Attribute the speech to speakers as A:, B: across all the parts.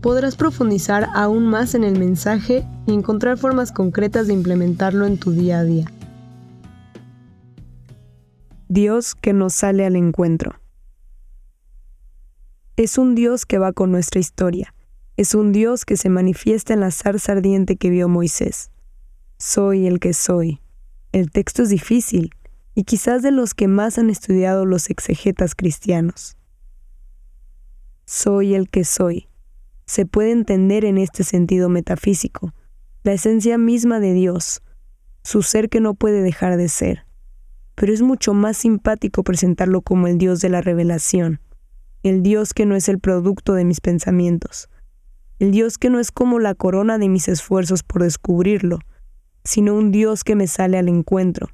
A: podrás profundizar aún más en el mensaje y encontrar formas concretas de implementarlo en tu día a día. Dios que nos sale al encuentro. Es un Dios que va con nuestra historia. Es un Dios que se manifiesta en la zarza ardiente que vio Moisés. Soy el que soy. El texto es difícil y quizás de los que más han estudiado los exegetas cristianos. Soy el que soy se puede entender en este sentido metafísico, la esencia misma de Dios, su ser que no puede dejar de ser. Pero es mucho más simpático presentarlo como el Dios de la revelación, el Dios que no es el producto de mis pensamientos, el Dios que no es como la corona de mis esfuerzos por descubrirlo, sino un Dios que me sale al encuentro,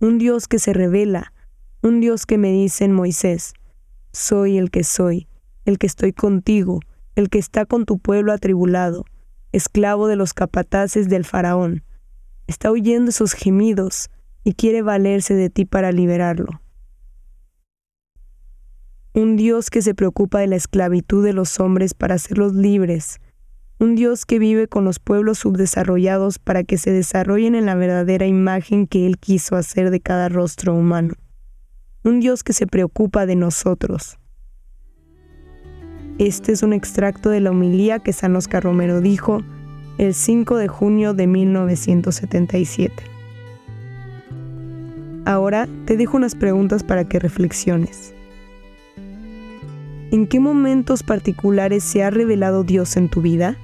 A: un Dios que se revela, un Dios que me dice en Moisés, soy el que soy, el que estoy contigo, el que está con tu pueblo atribulado, esclavo de los capataces del faraón. Está oyendo esos gemidos y quiere valerse de ti para liberarlo. Un Dios que se preocupa de la esclavitud de los hombres para hacerlos libres. Un Dios que vive con los pueblos subdesarrollados para que se desarrollen en la verdadera imagen que Él quiso hacer de cada rostro humano. Un Dios que se preocupa de nosotros. Este es un extracto de la homilía que San Oscar Romero dijo el 5 de junio de 1977. Ahora te dejo unas preguntas para que reflexiones. ¿En qué momentos particulares se ha revelado Dios en tu vida?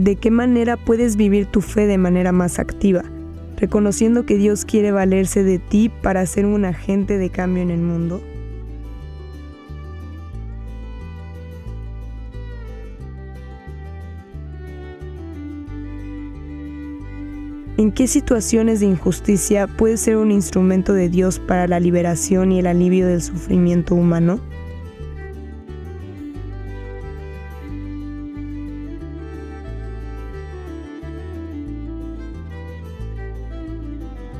A: De qué manera puedes vivir tu fe de manera más activa, reconociendo que Dios quiere valerse de ti para ser un agente de cambio en el mundo. ¿En qué situaciones de injusticia puede ser un instrumento de Dios para la liberación y el alivio del sufrimiento humano?